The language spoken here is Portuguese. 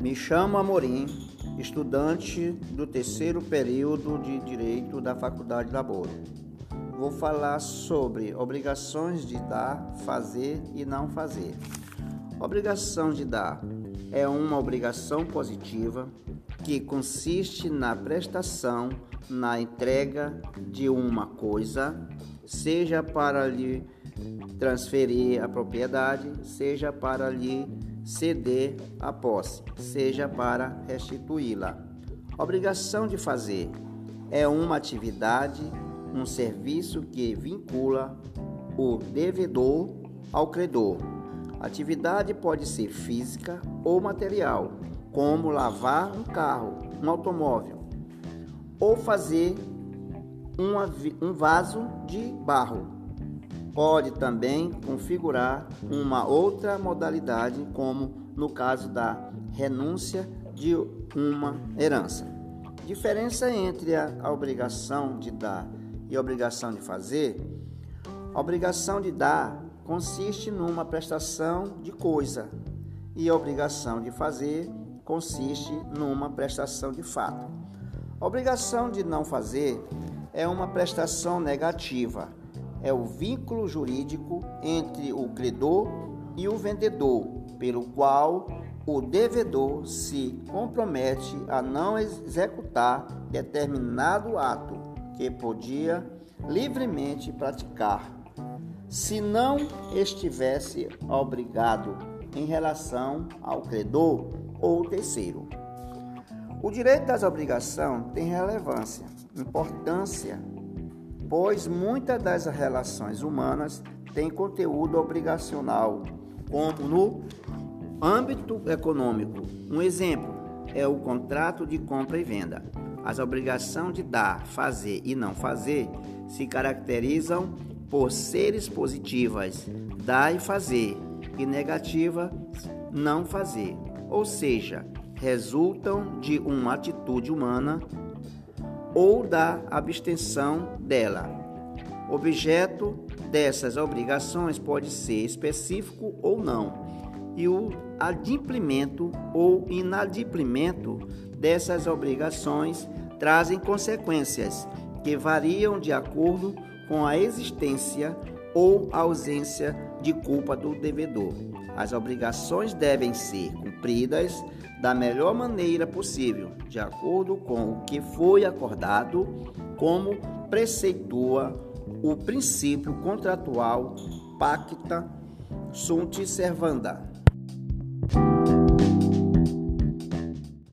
Me chamo Amorim, estudante do terceiro período de Direito da Faculdade da Boro. Vou falar sobre obrigações de dar, fazer e não fazer. Obrigação de dar é uma obrigação positiva que consiste na prestação, na entrega de uma coisa, seja para lhe transferir a propriedade, seja para lhe ceder a posse, seja para restituí-la. Obrigação de fazer é uma atividade, um serviço que vincula o devedor ao credor. atividade pode ser física ou material, como lavar um carro, um automóvel, ou fazer um vaso de barro pode também configurar uma outra modalidade, como no caso da renúncia de uma herança. Diferença entre a obrigação de dar e a obrigação de fazer: a obrigação de dar consiste numa prestação de coisa e a obrigação de fazer consiste numa prestação de fato. A obrigação de não fazer é uma prestação negativa é o vínculo jurídico entre o credor e o vendedor, pelo qual o devedor se compromete a não executar determinado ato que podia livremente praticar, se não estivesse obrigado em relação ao credor ou terceiro. O direito das obrigações tem relevância, importância pois muitas das relações humanas têm conteúdo obrigacional, como no âmbito econômico. Um exemplo é o contrato de compra e venda. As obrigações de dar, fazer e não fazer se caracterizam por seres positivas, dar e fazer, e negativa, não fazer. Ou seja, resultam de uma atitude humana ou da abstenção dela. Objeto dessas obrigações pode ser específico ou não, e o adimplemento ou inadimplemento dessas obrigações trazem consequências que variam de acordo com a existência ou ausência de culpa do devedor. As obrigações devem ser cumpridas da melhor maneira possível, de acordo com o que foi acordado, como preceitua o princípio contratual Pacta Sunt Servanda.